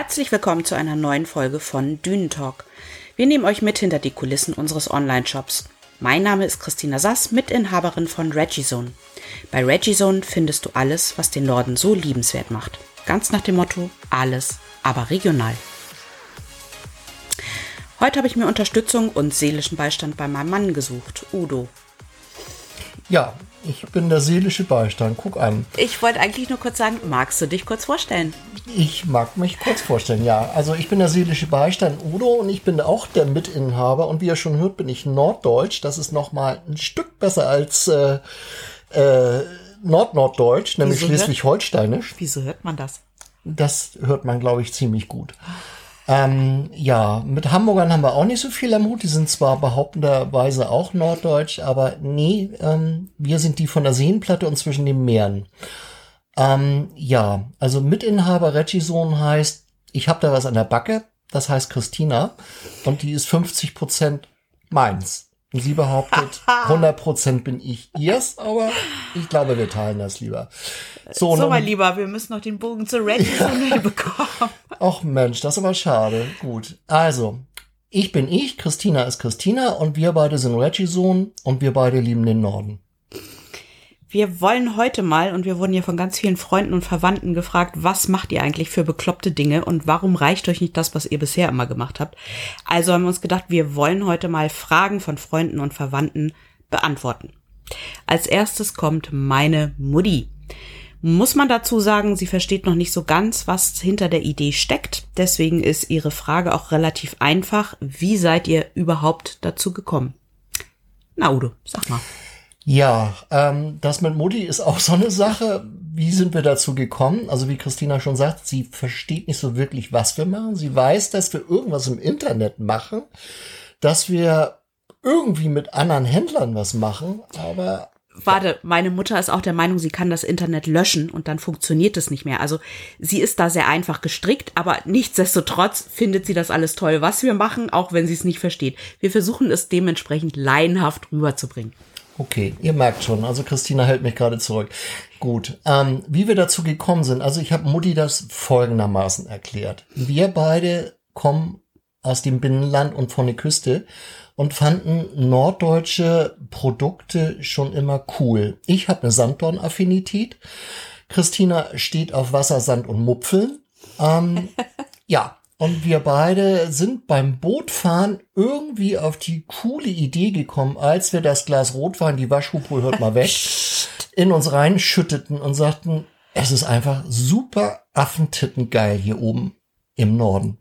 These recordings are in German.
Herzlich willkommen zu einer neuen Folge von Dünentalk. Wir nehmen euch mit hinter die Kulissen unseres Online-Shops. Mein Name ist Christina Sass, Mitinhaberin von Regizone. Bei Regizone findest du alles, was den Norden so liebenswert macht. Ganz nach dem Motto, alles, aber regional. Heute habe ich mir Unterstützung und seelischen Beistand bei meinem Mann gesucht, Udo. Ja, ich bin der seelische Beistand. Guck an. Ich wollte eigentlich nur kurz sagen, magst du dich kurz vorstellen? Ich mag mich kurz vorstellen, ja. Also ich bin der seelische Beistand Udo und ich bin auch der Mitinhaber. Und wie ihr schon hört, bin ich Norddeutsch. Das ist nochmal ein Stück besser als äh, äh, Nordnorddeutsch, nämlich Schleswig-Holsteinisch. Wieso hört man das? Das hört man, glaube ich, ziemlich gut. Ähm, ja, mit Hamburgern haben wir auch nicht so viel am Hut. Die sind zwar behauptenderweise auch norddeutsch, aber nee, ähm, wir sind die von der Seenplatte und zwischen den Meeren. Ähm, ja, also Mitinhaber Regison heißt, ich habe da was an der Backe, das heißt Christina und die ist 50 Prozent meins. Sie behauptet, 100% bin ich ihrs, aber ich glaube, wir teilen das lieber. So, so mein Lieber, wir müssen noch den Bogen zu Reggie ja. bekommen. Ach Mensch, das ist aber schade. Gut, also, ich bin ich, Christina ist Christina und wir beide sind Reggie-Sohn und wir beide lieben den Norden. Wir wollen heute mal, und wir wurden ja von ganz vielen Freunden und Verwandten gefragt, was macht ihr eigentlich für bekloppte Dinge und warum reicht euch nicht das, was ihr bisher immer gemacht habt? Also haben wir uns gedacht, wir wollen heute mal Fragen von Freunden und Verwandten beantworten. Als erstes kommt meine Mutti. Muss man dazu sagen, sie versteht noch nicht so ganz, was hinter der Idee steckt. Deswegen ist ihre Frage auch relativ einfach. Wie seid ihr überhaupt dazu gekommen? Na, Udo, sag mal. Ja, ähm, das mit Mutti ist auch so eine Sache. Wie sind wir dazu gekommen? Also wie Christina schon sagt, sie versteht nicht so wirklich, was wir machen. Sie weiß, dass wir irgendwas im Internet machen, dass wir irgendwie mit anderen Händlern was machen, aber Warte, meine Mutter ist auch der Meinung, sie kann das Internet löschen und dann funktioniert es nicht mehr. Also sie ist da sehr einfach gestrickt, aber nichtsdestotrotz findet sie das alles toll, was wir machen, auch wenn sie es nicht versteht. Wir versuchen es dementsprechend laienhaft rüberzubringen. Okay, ihr merkt schon, also Christina hält mich gerade zurück. Gut, ähm, wie wir dazu gekommen sind, also ich habe Mutti das folgendermaßen erklärt. Wir beide kommen aus dem Binnenland und von der Küste und fanden norddeutsche Produkte schon immer cool. Ich habe eine Sanddorn-Affinität. Christina steht auf Wasser, Sand und Mupfeln. Ähm, ja, und wir beide sind beim Bootfahren irgendwie auf die coole Idee gekommen, als wir das Glas Rotwein, die Waschhupe hört mal weg, in uns reinschütteten und sagten, es ist einfach super affentitten geil hier oben im Norden.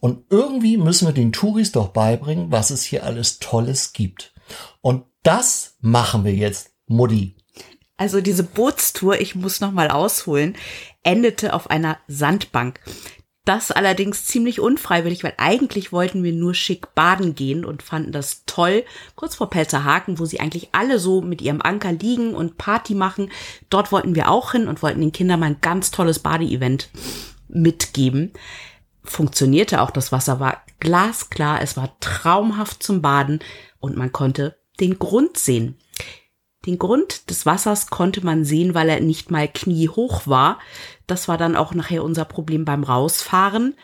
Und irgendwie müssen wir den Touris doch beibringen, was es hier alles Tolles gibt. Und das machen wir jetzt, Mutti. Also diese Bootstour, ich muss noch mal ausholen, endete auf einer Sandbank. Das allerdings ziemlich unfreiwillig, weil eigentlich wollten wir nur schick baden gehen und fanden das toll. Kurz vor Pelzerhaken, wo sie eigentlich alle so mit ihrem Anker liegen und Party machen. Dort wollten wir auch hin und wollten den Kindern mal ein ganz tolles Badeevent mitgeben. Funktionierte auch, das Wasser war glasklar, es war traumhaft zum Baden und man konnte den Grund sehen. Den Grund des Wassers konnte man sehen, weil er nicht mal kniehoch war. Das war dann auch nachher unser Problem beim Rausfahren.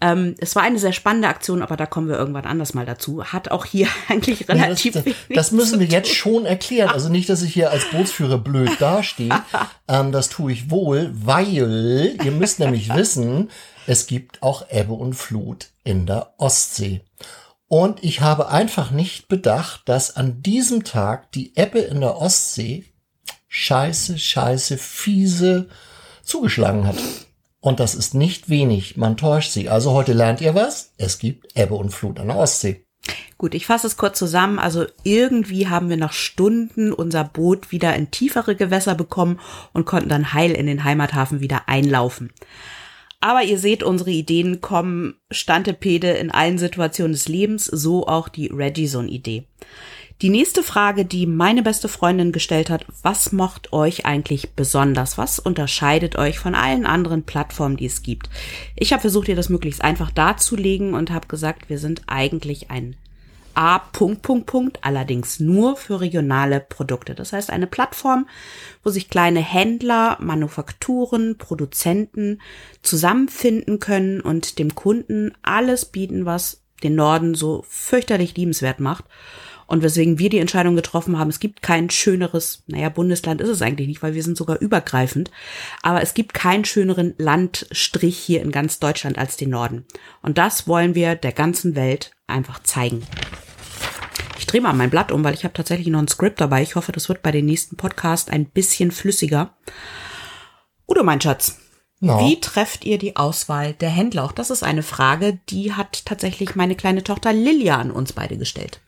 Ähm, es war eine sehr spannende Aktion, aber da kommen wir irgendwann anders mal dazu. Hat auch hier eigentlich relativ ja, das, das, das müssen wir jetzt schon erklären. Also nicht, dass ich hier als Bootsführer blöd dastehe. ähm, das tue ich wohl, weil ihr müsst nämlich wissen, es gibt auch Ebbe und Flut in der Ostsee. Und ich habe einfach nicht bedacht, dass an diesem Tag die Ebbe in der Ostsee scheiße, scheiße, fiese zugeschlagen hat. Und das ist nicht wenig, man täuscht sich. Also heute lernt ihr was. Es gibt Ebbe und Flut an der Ostsee. Gut, ich fasse es kurz zusammen. Also irgendwie haben wir nach Stunden unser Boot wieder in tiefere Gewässer bekommen und konnten dann heil in den Heimathafen wieder einlaufen. Aber ihr seht, unsere Ideen kommen Stantepede in allen Situationen des Lebens, so auch die Regizone-Idee. Die nächste Frage, die meine beste Freundin gestellt hat, was macht euch eigentlich besonders? Was unterscheidet euch von allen anderen Plattformen, die es gibt? Ich habe versucht, ihr das möglichst einfach darzulegen und habe gesagt, wir sind eigentlich ein A. Punkt, Punkt, Punkt, allerdings nur für regionale Produkte. Das heißt eine Plattform, wo sich kleine Händler, Manufakturen, Produzenten zusammenfinden können und dem Kunden alles bieten, was den Norden so fürchterlich liebenswert macht. Und weswegen wir die Entscheidung getroffen haben, es gibt kein schöneres, naja, Bundesland ist es eigentlich nicht, weil wir sind sogar übergreifend, aber es gibt keinen schöneren Landstrich hier in ganz Deutschland als den Norden. Und das wollen wir der ganzen Welt einfach zeigen. Ich drehe mal mein Blatt um, weil ich habe tatsächlich noch ein Skript dabei. Ich hoffe, das wird bei den nächsten Podcast ein bisschen flüssiger. Udo, mein Schatz, No. Wie trefft ihr die Auswahl der Händler? Auch das ist eine Frage, die hat tatsächlich meine kleine Tochter Lilia an uns beide gestellt.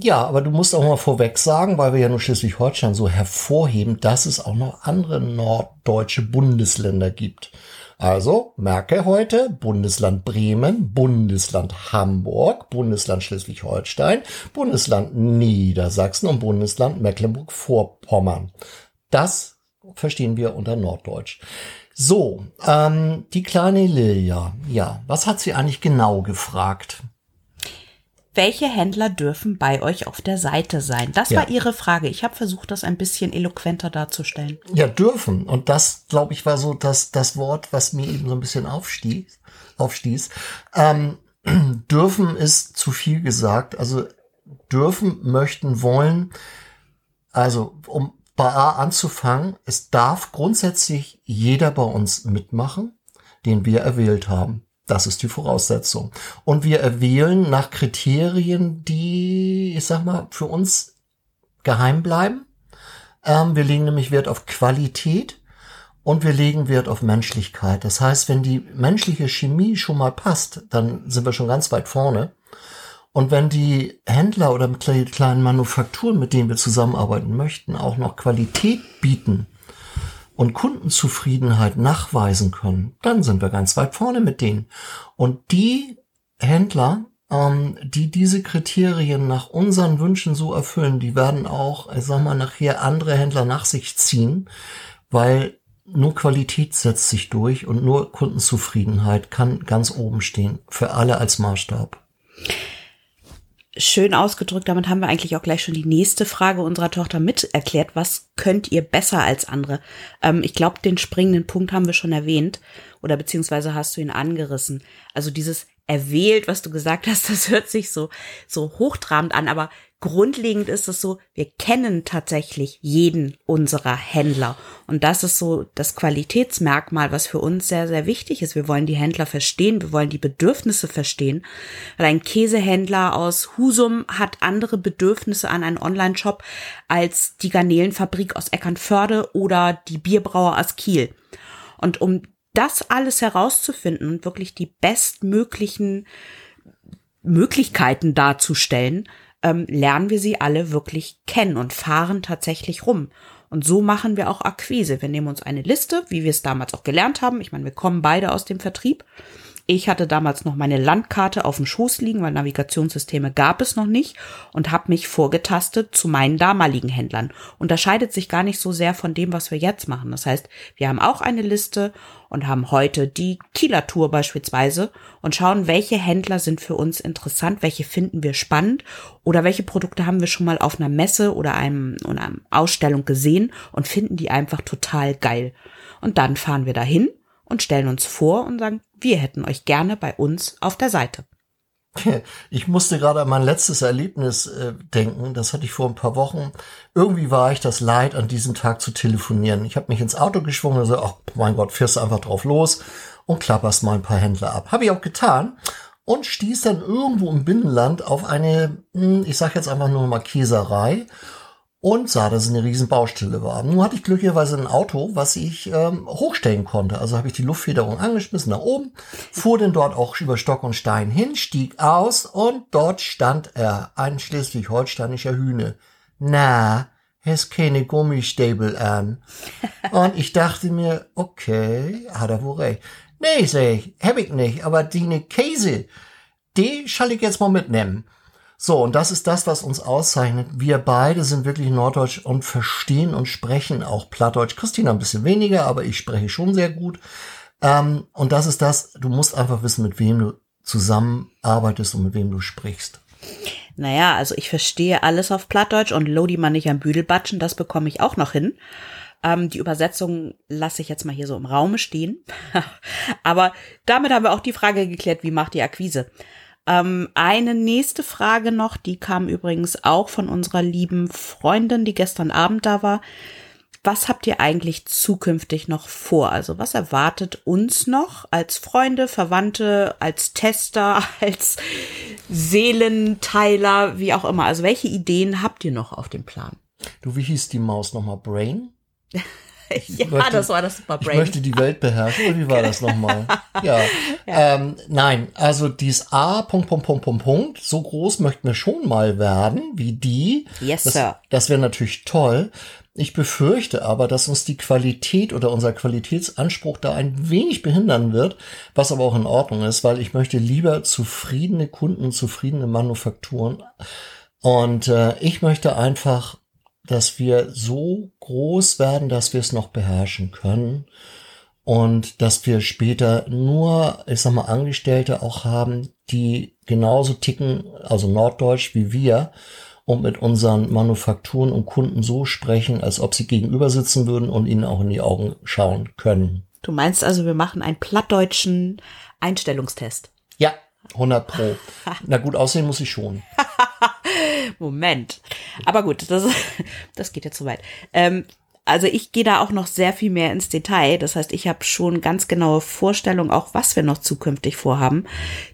Ja, aber du musst auch mal vorweg sagen, weil wir ja nur Schleswig-Holstein so hervorheben, dass es auch noch andere norddeutsche Bundesländer gibt. Also merke heute Bundesland Bremen, Bundesland Hamburg, Bundesland Schleswig-Holstein, Bundesland Niedersachsen und Bundesland Mecklenburg-Vorpommern. Das verstehen wir unter Norddeutsch. So, ähm, die kleine Lilia, ja, was hat sie eigentlich genau gefragt? Welche Händler dürfen bei euch auf der Seite sein? Das ja. war Ihre Frage. Ich habe versucht, das ein bisschen eloquenter darzustellen. Ja, dürfen. Und das, glaube ich, war so das, das Wort, was mir eben so ein bisschen aufstieß. aufstieß. Ähm, dürfen ist zu viel gesagt. Also dürfen, möchten, wollen. Also um bei A anzufangen, es darf grundsätzlich jeder bei uns mitmachen, den wir erwählt haben. Das ist die Voraussetzung. Und wir erwählen nach Kriterien, die, ich sag mal, für uns geheim bleiben. Ähm, wir legen nämlich Wert auf Qualität und wir legen Wert auf Menschlichkeit. Das heißt, wenn die menschliche Chemie schon mal passt, dann sind wir schon ganz weit vorne. Und wenn die Händler oder kleinen Manufakturen, mit denen wir zusammenarbeiten möchten, auch noch Qualität bieten, und Kundenzufriedenheit nachweisen können, dann sind wir ganz weit vorne mit denen. Und die Händler, ähm, die diese Kriterien nach unseren Wünschen so erfüllen, die werden auch, ich sag mal, nachher andere Händler nach sich ziehen, weil nur Qualität setzt sich durch und nur Kundenzufriedenheit kann ganz oben stehen, für alle als Maßstab schön ausgedrückt, damit haben wir eigentlich auch gleich schon die nächste Frage unserer Tochter mit erklärt. Was könnt ihr besser als andere? Ähm, ich glaube, den springenden Punkt haben wir schon erwähnt oder beziehungsweise hast du ihn angerissen. Also dieses erwählt, was du gesagt hast, das hört sich so, so hochtrabend an, aber grundlegend ist es so, wir kennen tatsächlich jeden unserer Händler. Und das ist so das Qualitätsmerkmal, was für uns sehr, sehr wichtig ist. Wir wollen die Händler verstehen, wir wollen die Bedürfnisse verstehen. Weil ein Käsehändler aus Husum hat andere Bedürfnisse an einen Online-Shop als die Garnelenfabrik aus Eckernförde oder die Bierbrauer aus Kiel. Und um das alles herauszufinden und wirklich die bestmöglichen Möglichkeiten darzustellen, ähm, lernen wir sie alle wirklich kennen und fahren tatsächlich rum. Und so machen wir auch Akquise. Wir nehmen uns eine Liste, wie wir es damals auch gelernt haben. Ich meine, wir kommen beide aus dem Vertrieb. Ich hatte damals noch meine Landkarte auf dem Schoß liegen, weil Navigationssysteme gab es noch nicht und habe mich vorgetastet zu meinen damaligen Händlern. Unterscheidet sich gar nicht so sehr von dem, was wir jetzt machen. Das heißt, wir haben auch eine Liste und haben heute die Kieler Tour beispielsweise und schauen, welche Händler sind für uns interessant, welche finden wir spannend oder welche Produkte haben wir schon mal auf einer Messe oder einem, oder einer Ausstellung gesehen und finden die einfach total geil. Und dann fahren wir dahin und stellen uns vor und sagen, wir hätten euch gerne bei uns auf der Seite. Ich musste gerade an mein letztes Erlebnis äh, denken. Das hatte ich vor ein paar Wochen. Irgendwie war ich das leid, an diesem Tag zu telefonieren. Ich habe mich ins Auto geschwungen und gesagt, ach mein Gott, fährst du einfach drauf los und klapperst mal ein paar Händler ab. Habe ich auch getan und stieß dann irgendwo im Binnenland auf eine, hm, ich sage jetzt einfach nur mal Käserei und sah, dass es eine riesen Baustelle war. Nun hatte ich glücklicherweise ein Auto, was ich ähm, hochstellen konnte. Also habe ich die Luftfederung angeschmissen nach oben, fuhr denn dort auch über Stock und Stein hin, stieg aus und dort stand er, ein schleswig-holsteinischer Hühne. Na, hast keine Gummistäbel an. Und ich dachte mir, okay, hat er wohl recht. Nee, sag ich, hab ich nicht, aber die ne Käse, die schall ich jetzt mal mitnehmen. So, und das ist das, was uns auszeichnet. Wir beide sind wirklich Norddeutsch und verstehen und sprechen auch Plattdeutsch. Christina ein bisschen weniger, aber ich spreche schon sehr gut. Ähm, und das ist das, du musst einfach wissen, mit wem du zusammenarbeitest und mit wem du sprichst. Naja, also ich verstehe alles auf Plattdeutsch und Lodi man nicht am Büdelbatschen, das bekomme ich auch noch hin. Ähm, die Übersetzung lasse ich jetzt mal hier so im Raume stehen. Aber damit haben wir auch die Frage geklärt, wie macht die Akquise? Ähm, eine nächste Frage noch, die kam übrigens auch von unserer lieben Freundin, die gestern Abend da war. Was habt ihr eigentlich zukünftig noch vor? Also was erwartet uns noch als Freunde, Verwandte, als Tester, als Seelenteiler, wie auch immer? Also welche Ideen habt ihr noch auf dem Plan? Du, wie hieß die Maus nochmal? Brain? ja, möchte, das war das Super Brain. Ich möchte die Welt beherrschen, oder wie war das nochmal? Ja. ja. Ähm, nein, also dies A, Punkt, Punkt, Punkt, Punkt, Punkt, so groß möchten wir schon mal werden, wie die. Yes, das, Sir. Das wäre natürlich toll. Ich befürchte aber, dass uns die Qualität oder unser Qualitätsanspruch da ein wenig behindern wird, was aber auch in Ordnung ist, weil ich möchte lieber zufriedene Kunden, zufriedene Manufakturen. Und äh, ich möchte einfach dass wir so groß werden, dass wir es noch beherrschen können und dass wir später nur, ich sag mal, Angestellte auch haben, die genauso ticken, also norddeutsch wie wir und mit unseren Manufakturen und Kunden so sprechen, als ob sie gegenüber sitzen würden und ihnen auch in die Augen schauen können. Du meinst also, wir machen einen plattdeutschen Einstellungstest? Ja, 100 pro. Na gut, aussehen muss ich schon. Moment. Aber gut, das, das geht jetzt zu weit. Ähm, also ich gehe da auch noch sehr viel mehr ins Detail. Das heißt, ich habe schon ganz genaue Vorstellungen, auch was wir noch zukünftig vorhaben.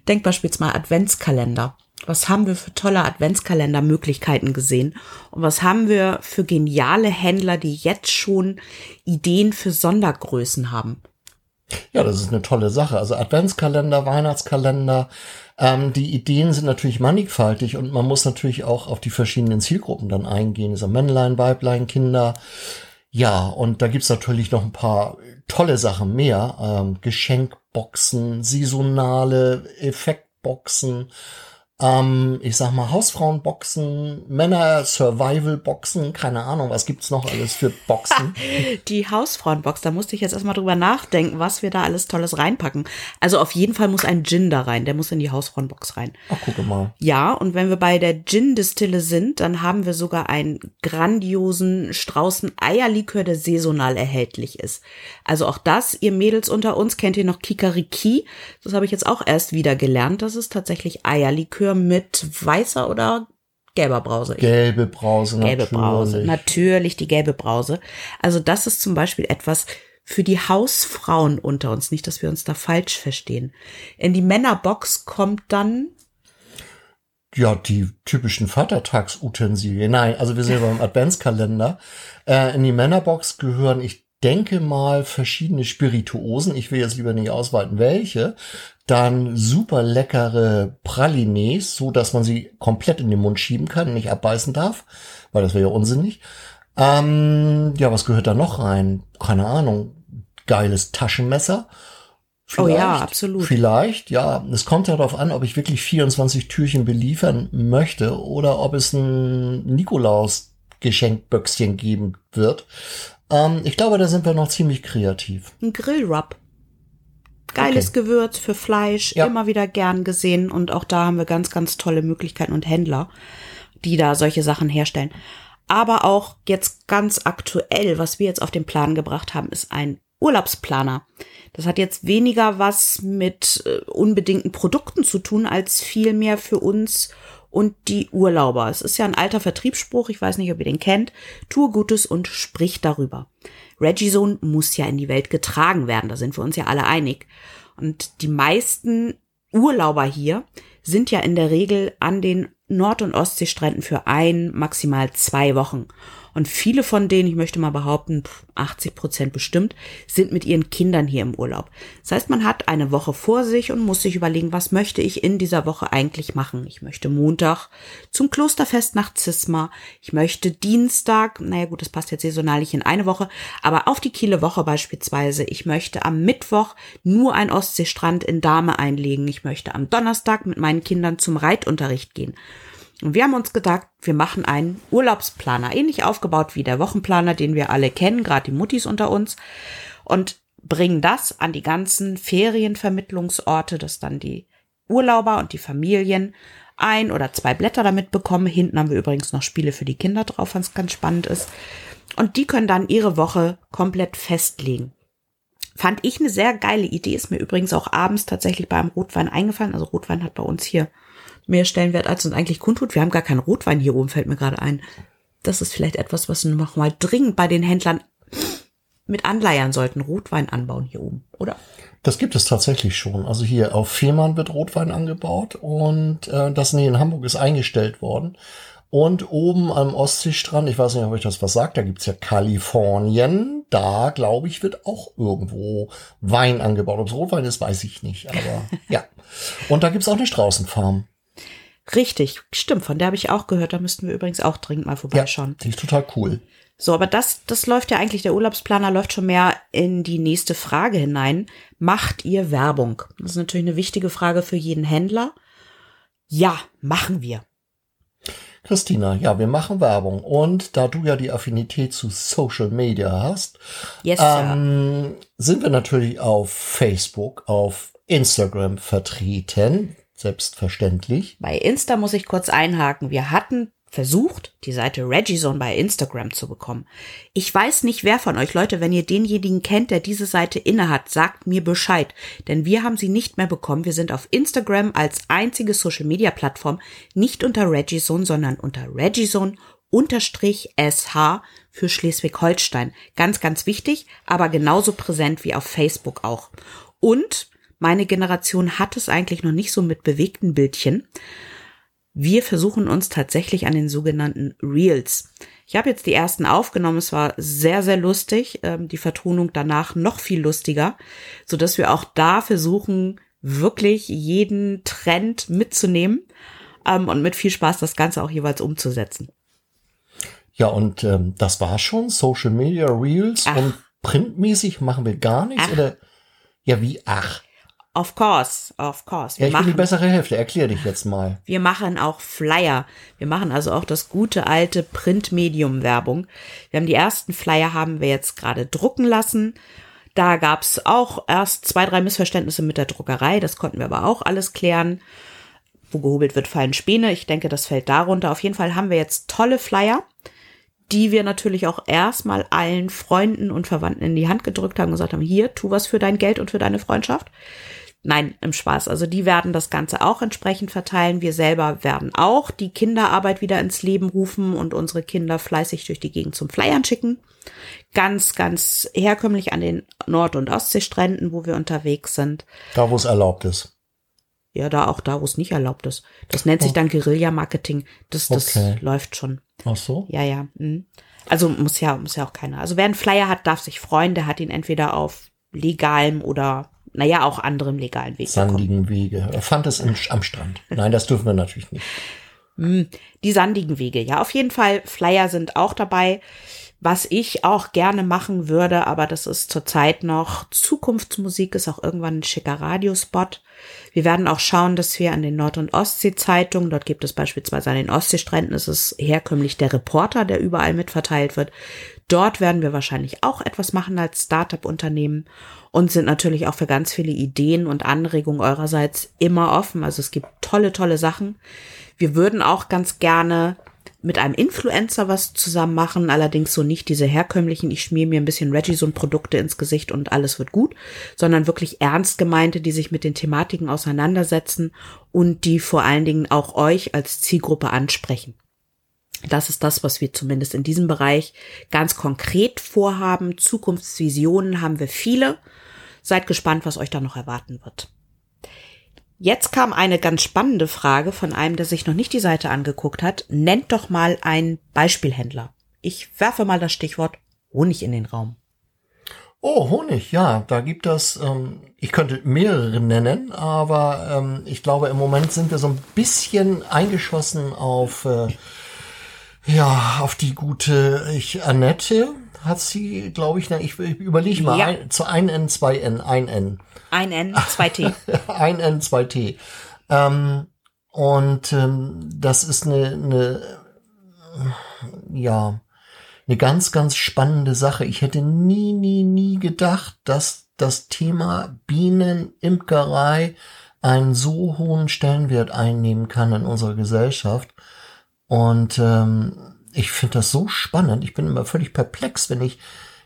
Denk beispielsweise mal Adventskalender. Was haben wir für tolle Adventskalendermöglichkeiten gesehen? Und was haben wir für geniale Händler, die jetzt schon Ideen für Sondergrößen haben? Ja, das ist eine tolle Sache. Also Adventskalender, Weihnachtskalender, ähm, die Ideen sind natürlich mannigfaltig und man muss natürlich auch auf die verschiedenen Zielgruppen dann eingehen. Also Männlein, Weiblein, Kinder. Ja, und da gibt's natürlich noch ein paar tolle Sachen mehr. Ähm, Geschenkboxen, saisonale Effektboxen ähm, ich sag mal, Hausfrauenboxen, Männer-Survival-Boxen, keine Ahnung, was gibt's noch alles für Boxen? Die Hausfrauenbox, da musste ich jetzt erstmal drüber nachdenken, was wir da alles Tolles reinpacken. Also auf jeden Fall muss ein Gin da rein, der muss in die Hausfrauenbox rein. Ach, gucke mal. Ja, und wenn wir bei der Gin-Distille sind, dann haben wir sogar einen grandiosen Straußen-Eierlikör, der saisonal erhältlich ist. Also auch das, ihr Mädels unter uns, kennt ihr noch Kikariki? Das habe ich jetzt auch erst wieder gelernt. Das ist tatsächlich Eierlikör Likör mit weißer oder gelber Brause. Gelbe Brause, gelbe natürlich. Brause. Natürlich die gelbe Brause. Also das ist zum Beispiel etwas für die Hausfrauen unter uns. Nicht, dass wir uns da falsch verstehen. In die Männerbox kommt dann ja, die typischen Vatertagsutensilien. Nein, also wir sind beim Adventskalender. Äh, in die Männerbox gehören, ich denke mal, verschiedene Spirituosen. Ich will jetzt lieber nicht ausweiten, welche dann super leckere Pralines, so dass man sie komplett in den Mund schieben kann, nicht abbeißen darf, weil das wäre ja unsinnig. Ähm, ja, was gehört da noch rein? Keine Ahnung. Geiles Taschenmesser. Vielleicht, oh ja, absolut. Vielleicht, ja. Es kommt ja darauf an, ob ich wirklich 24 Türchen beliefern möchte oder ob es ein Nikolaus-Geschenkböckschen geben wird. Ähm, ich glaube, da sind wir noch ziemlich kreativ. Ein Grillrub. Geiles okay. Gewürz für Fleisch, ja. immer wieder gern gesehen. Und auch da haben wir ganz, ganz tolle Möglichkeiten und Händler, die da solche Sachen herstellen. Aber auch jetzt ganz aktuell, was wir jetzt auf den Plan gebracht haben, ist ein Urlaubsplaner. Das hat jetzt weniger was mit äh, unbedingten Produkten zu tun, als vielmehr für uns und die Urlauber. Es ist ja ein alter Vertriebsspruch, ich weiß nicht, ob ihr den kennt. Tue Gutes und sprich darüber. Regizone muss ja in die Welt getragen werden, da sind wir uns ja alle einig. Und die meisten Urlauber hier sind ja in der Regel an den Nord- und Ostseestränden für ein, maximal zwei Wochen. Und viele von denen, ich möchte mal behaupten, 80 Prozent bestimmt, sind mit ihren Kindern hier im Urlaub. Das heißt, man hat eine Woche vor sich und muss sich überlegen, was möchte ich in dieser Woche eigentlich machen. Ich möchte Montag zum Klosterfest nach Zisma. Ich möchte Dienstag, naja gut, das passt jetzt saisonal nicht in eine Woche, aber auf die Kiele Woche beispielsweise. Ich möchte am Mittwoch nur ein Ostseestrand in Dahme einlegen. Ich möchte am Donnerstag mit meinen Kindern zum Reitunterricht gehen. Und wir haben uns gedacht, wir machen einen Urlaubsplaner, ähnlich aufgebaut wie der Wochenplaner, den wir alle kennen, gerade die Muttis unter uns, und bringen das an die ganzen Ferienvermittlungsorte, dass dann die Urlauber und die Familien ein oder zwei Blätter damit bekommen. Hinten haben wir übrigens noch Spiele für die Kinder drauf, was ganz spannend ist. Und die können dann ihre Woche komplett festlegen. Fand ich eine sehr geile Idee, ist mir übrigens auch abends tatsächlich beim Rotwein eingefallen. Also Rotwein hat bei uns hier mehr Stellenwert, als uns eigentlich kundtut. Wir haben gar keinen Rotwein hier oben, fällt mir gerade ein. Das ist vielleicht etwas, was wir noch mal dringend bei den Händlern mit anleiern sollten. Rotwein anbauen hier oben, oder? Das gibt es tatsächlich schon. Also hier auf Fehmarn wird Rotwein angebaut und äh, das nee, in Hamburg ist eingestellt worden. Und oben am Ostseestrand, ich weiß nicht, ob ich das was sagt, da gibt's ja Kalifornien. Da, glaube ich, wird auch irgendwo Wein angebaut. Ob es Rotwein ist, weiß ich nicht. Aber ja. Und da gibt's auch eine Straußenfarm. Richtig, stimmt, von der habe ich auch gehört. Da müssten wir übrigens auch dringend mal vorbeischauen. Ja, die ist total cool. So, aber das, das läuft ja eigentlich, der Urlaubsplaner läuft schon mehr in die nächste Frage hinein. Macht ihr Werbung? Das ist natürlich eine wichtige Frage für jeden Händler. Ja, machen wir. Christina, ja, wir machen Werbung. Und da du ja die Affinität zu Social Media hast, yes, ähm, sind wir natürlich auf Facebook, auf Instagram vertreten. Selbstverständlich. Bei Insta muss ich kurz einhaken. Wir hatten versucht, die Seite Regizone bei Instagram zu bekommen. Ich weiß nicht, wer von euch Leute, wenn ihr denjenigen kennt, der diese Seite innehat, sagt mir Bescheid, denn wir haben sie nicht mehr bekommen. Wir sind auf Instagram als einzige Social Media Plattform nicht unter Regizone, sondern unter Regizone unterstrich SH für Schleswig-Holstein. Ganz, ganz wichtig, aber genauso präsent wie auf Facebook auch. Und meine Generation hat es eigentlich noch nicht so mit bewegten Bildchen. Wir versuchen uns tatsächlich an den sogenannten Reels. Ich habe jetzt die ersten aufgenommen. Es war sehr, sehr lustig. Ähm, die Vertonung danach noch viel lustiger, so dass wir auch da versuchen, wirklich jeden Trend mitzunehmen ähm, und mit viel Spaß das Ganze auch jeweils umzusetzen. Ja, und ähm, das war schon Social Media Reels ach. und printmäßig machen wir gar nichts ach. oder ja wie ach Of course, of course. Wir ja, ich machen, bin die bessere Hälfte. Erklär dich jetzt mal. Wir machen auch Flyer. Wir machen also auch das gute alte Printmedium-Werbung. Wir haben die ersten Flyer haben wir jetzt gerade drucken lassen. Da gab's auch erst zwei, drei Missverständnisse mit der Druckerei. Das konnten wir aber auch alles klären. Wo gehobelt wird, fallen Späne. Ich denke, das fällt darunter. Auf jeden Fall haben wir jetzt tolle Flyer die wir natürlich auch erstmal allen Freunden und Verwandten in die Hand gedrückt haben und gesagt haben, hier, tu was für dein Geld und für deine Freundschaft. Nein, im Spaß. Also die werden das Ganze auch entsprechend verteilen. Wir selber werden auch die Kinderarbeit wieder ins Leben rufen und unsere Kinder fleißig durch die Gegend zum Flyern schicken. Ganz, ganz herkömmlich an den Nord- und Ostseestränden, wo wir unterwegs sind. Da, wo es erlaubt ist. Ja, da auch da, wo es nicht erlaubt ist. Das nennt sich oh. dann Guerilla-Marketing. Das, das okay. läuft schon. Ach so? Ja, ja. Mhm. Also muss ja, muss ja auch keiner. Also wer einen Flyer hat, darf sich freuen. Der hat ihn entweder auf legalem oder naja, auch anderem legalen Weg. Sandigen bekommen. Wege. Er fand es in, am Strand. Nein, das dürfen wir natürlich nicht. Hm, die sandigen Wege. Ja, auf jeden Fall. Flyer sind auch dabei. Was ich auch gerne machen würde, aber das ist zurzeit noch Zukunftsmusik, ist auch irgendwann ein schicker Radiospot. Wir werden auch schauen, dass wir an den Nord- und Ostsee-Zeitungen, dort gibt es beispielsweise an den Ostseestränden, ist es herkömmlich der Reporter, der überall mitverteilt wird. Dort werden wir wahrscheinlich auch etwas machen als Startup-Unternehmen und sind natürlich auch für ganz viele Ideen und Anregungen eurerseits immer offen. Also es gibt tolle, tolle Sachen. Wir würden auch ganz gerne mit einem Influencer was zusammen machen, allerdings so nicht diese herkömmlichen, ich schmier mir ein bisschen Regison-Produkte ins Gesicht und alles wird gut, sondern wirklich ernst gemeinte, die sich mit den Thematiken auseinandersetzen und die vor allen Dingen auch euch als Zielgruppe ansprechen. Das ist das, was wir zumindest in diesem Bereich ganz konkret vorhaben. Zukunftsvisionen haben wir viele. Seid gespannt, was euch da noch erwarten wird. Jetzt kam eine ganz spannende Frage von einem, der sich noch nicht die Seite angeguckt hat. Nennt doch mal einen Beispielhändler. Ich werfe mal das Stichwort Honig in den Raum. Oh, Honig, ja, da gibt es, ähm, ich könnte mehrere nennen, aber ähm, ich glaube, im Moment sind wir so ein bisschen eingeschossen auf, äh, ja, auf die gute ich, Annette hat sie, glaube ich, ich, ich überlege mal, ja. ein, zu ein N, zwei N, ein N. Zwei T. ein N, zwei T. Ähm, und ähm, das ist eine, eine, ja, eine ganz, ganz spannende Sache. Ich hätte nie, nie, nie gedacht, dass das Thema Bienen, Imkerei einen so hohen Stellenwert einnehmen kann in unserer Gesellschaft. Und ähm, ich finde das so spannend. Ich bin immer völlig perplex, wenn ich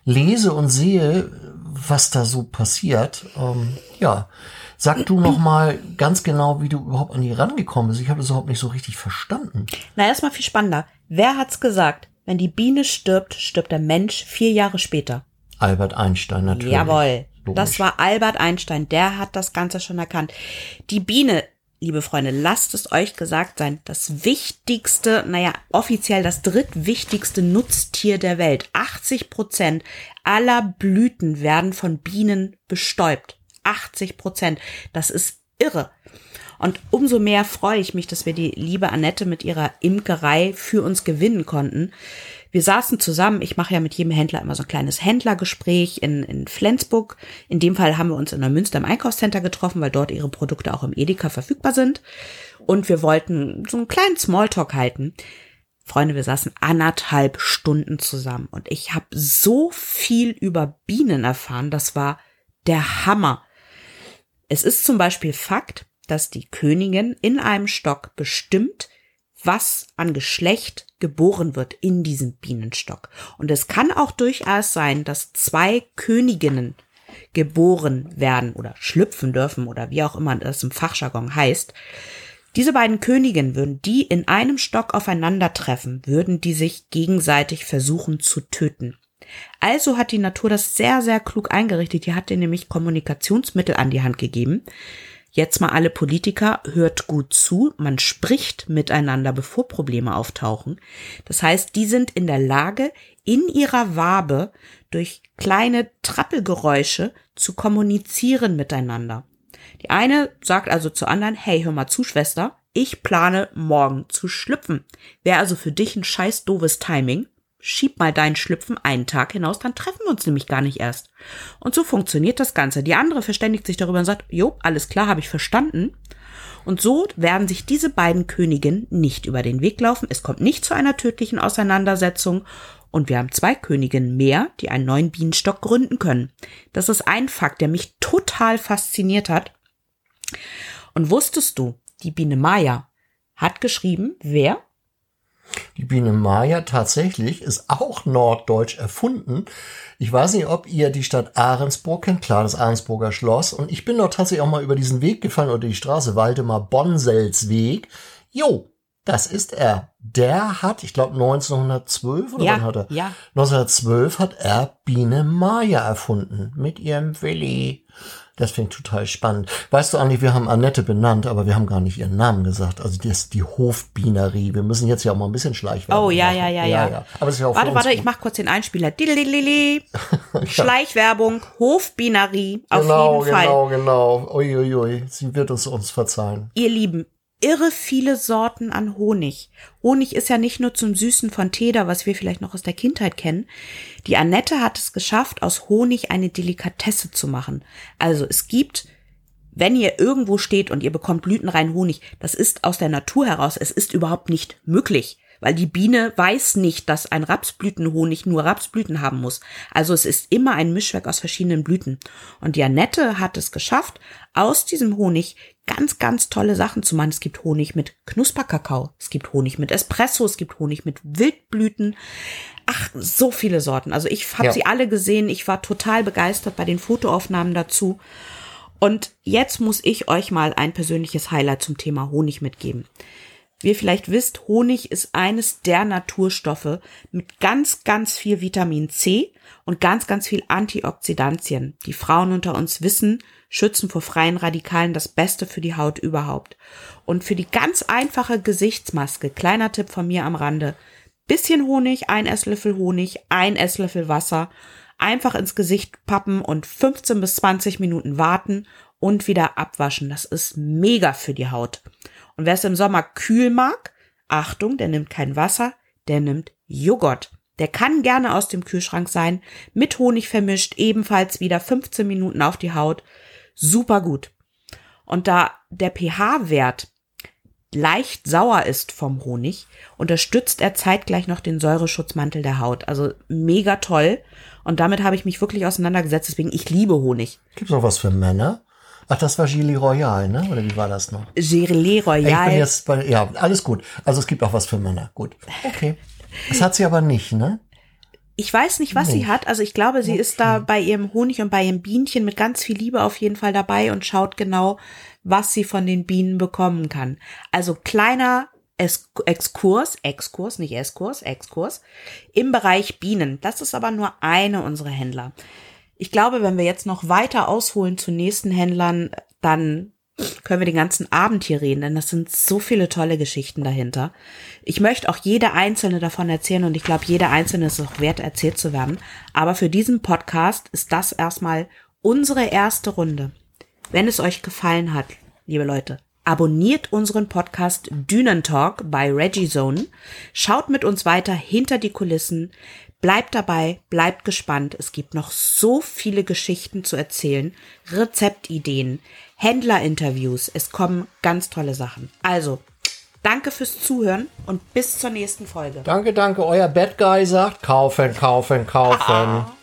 lese und sehe, was da so passiert. Ähm, ja, sag du noch mal ganz genau, wie du überhaupt an die rangekommen bist. Ich habe das überhaupt nicht so richtig verstanden. Na, erstmal viel spannender. Wer hat's gesagt? Wenn die Biene stirbt, stirbt der Mensch vier Jahre später. Albert Einstein natürlich. Jawohl. Logisch. Das war Albert Einstein. Der hat das Ganze schon erkannt. Die Biene, liebe Freunde, lasst es euch gesagt sein, das wichtigste, naja, offiziell das drittwichtigste Nutztier der Welt. 80 Prozent aller Blüten werden von Bienen bestäubt. 80 Prozent. Das ist irre. Und umso mehr freue ich mich, dass wir die liebe Annette mit ihrer Imkerei für uns gewinnen konnten. Wir saßen zusammen, ich mache ja mit jedem Händler immer so ein kleines Händlergespräch in, in Flensburg. In dem Fall haben wir uns in der Münster im Einkaufscenter getroffen, weil dort ihre Produkte auch im Edeka verfügbar sind. Und wir wollten so einen kleinen Smalltalk halten. Freunde, wir saßen anderthalb Stunden zusammen und ich habe so viel über Bienen erfahren, das war der Hammer. Es ist zum Beispiel Fakt, dass die Königin in einem Stock bestimmt, was an Geschlecht geboren wird in diesem Bienenstock. Und es kann auch durchaus sein, dass zwei Königinnen geboren werden oder schlüpfen dürfen oder wie auch immer das im Fachjargon heißt. Diese beiden Königinnen würden die in einem Stock aufeinandertreffen, würden die sich gegenseitig versuchen zu töten. Also hat die Natur das sehr, sehr klug eingerichtet. Die hat dir nämlich Kommunikationsmittel an die Hand gegeben, Jetzt mal alle Politiker, hört gut zu, man spricht miteinander, bevor Probleme auftauchen. Das heißt, die sind in der Lage, in ihrer Wabe durch kleine Trappelgeräusche zu kommunizieren miteinander. Die eine sagt also zur anderen, hey, hör mal zu, Schwester, ich plane morgen zu schlüpfen. Wäre also für dich ein scheiß doofes Timing schieb mal deinen Schlüpfen einen Tag hinaus, dann treffen wir uns nämlich gar nicht erst. Und so funktioniert das Ganze. Die andere verständigt sich darüber und sagt, jo, alles klar, habe ich verstanden. Und so werden sich diese beiden Königinnen nicht über den Weg laufen. Es kommt nicht zu einer tödlichen Auseinandersetzung. Und wir haben zwei Königinnen mehr, die einen neuen Bienenstock gründen können. Das ist ein Fakt, der mich total fasziniert hat. Und wusstest du, die Biene Maya hat geschrieben, wer die Biene Maya tatsächlich ist auch norddeutsch erfunden. Ich weiß nicht, ob ihr die Stadt Ahrensburg kennt. Klar, das Ahrensburger Schloss. Und ich bin dort tatsächlich auch mal über diesen Weg gefallen oder die Straße Waldemar Bonselsweg. Jo, das ist er. Der hat, ich glaube 1912 oder Ja, wann hat er? ja. 1912 hat er Biene Maya erfunden mit ihrem Willi. Das finde ich total spannend. Weißt du, Andi, wir haben Annette benannt, aber wir haben gar nicht ihren Namen gesagt. Also das ist die Hofbienerie. Wir müssen jetzt ja auch mal ein bisschen Schleichwerbung Oh, ja, machen. ja, ja, ja. Aber ist ja auch Warte, warte, ich mach kurz den Einspieler. Schleichwerbung, Hofbienerie, auf genau, jeden Fall. genau, genau. Uiuiui, sie wird es uns verzeihen. Ihr Lieben, irre viele Sorten an Honig. Honig ist ja nicht nur zum Süßen von Teder, was wir vielleicht noch aus der Kindheit kennen. Die Annette hat es geschafft, aus Honig eine Delikatesse zu machen. Also es gibt, wenn ihr irgendwo steht und ihr bekommt blütenrein Honig, das ist aus der Natur heraus, es ist überhaupt nicht möglich. Weil die Biene weiß nicht, dass ein Rapsblütenhonig nur Rapsblüten haben muss. Also es ist immer ein Mischwerk aus verschiedenen Blüten. Und die Annette hat es geschafft, aus diesem Honig ganz, ganz tolle Sachen zu machen. Es gibt Honig mit Knusperkakao, es gibt Honig mit Espresso, es gibt Honig mit Wildblüten. Ach, so viele Sorten. Also ich habe Ja. sie alle gesehen. Ich war total begeistert bei den Fotoaufnahmen dazu. Und jetzt muss ich euch mal ein persönliches Highlight zum Thema Honig mitgeben. Wie ihr vielleicht wisst, Honig ist eines der Naturstoffe mit ganz, ganz viel Vitamin C und ganz, ganz viel Antioxidantien. Die Frauen unter uns wissen, schützen vor freien Radikalen das Beste für die Haut überhaupt. Und für die ganz einfache Gesichtsmaske, kleiner Tipp von mir am Rande, bisschen Honig, ein Esslöffel Honig, ein Esslöffel Wasser, einfach ins Gesicht pappen und 15 bis 20 Minuten warten und wieder abwaschen. Das ist mega für die Haut. Und wer es im Sommer kühl mag, Achtung, der nimmt kein Wasser, der nimmt Joghurt. Der kann gerne aus dem Kühlschrank sein, mit Honig vermischt, ebenfalls wieder 15 Minuten auf die Haut. Super gut. Und da der pH-Wert leicht sauer ist vom Honig, unterstützt er zeitgleich noch den Säureschutzmantel der Haut. Also mega toll. Und damit habe ich mich wirklich auseinandergesetzt. Deswegen, ich liebe Honig. Gibt's noch was für Männer? Ach, das war Gilet Royal, ne? Oder wie war das noch? Gilet Ich bin Royal. jetzt bei, ja, alles gut. Also es gibt auch was für Männer. Gut. Okay. Das hat sie aber nicht, ne? Ich weiß nicht, was sie Nicht. hat. Also ich glaube, sie ist da bei ihrem Honig und bei ihrem Bienchen mit ganz viel Liebe auf jeden Fall dabei und schaut genau, was sie von den Bienen bekommen kann. Also kleiner Es Exkurs, Exkurs, nicht Eskurs, Exkurs im Bereich Bienen. Das ist aber nur eine unserer Händler. Ich glaube, wenn wir jetzt noch weiter ausholen zu nächsten Händlern, dann können wir den ganzen Abend hier reden, denn das sind so viele tolle Geschichten dahinter. Ich möchte auch jede einzelne davon erzählen und ich glaube, jede einzelne ist auch wert, erzählt zu werden. Aber für diesen Podcast ist das erstmal unsere erste Runde. Wenn es euch gefallen hat, liebe Leute, abonniert unseren Podcast Dünentalk bei Regizone. Schaut mit uns weiter hinter die Kulissen. Bleibt dabei, bleibt gespannt. Es gibt noch so viele Geschichten zu erzählen, Rezeptideen, Händlerinterviews. Es kommen ganz tolle Sachen. Also, danke fürs Zuhören und bis zur nächsten Folge. Danke, danke. Euer Bad Guy sagt kaufen, kaufen, kaufen.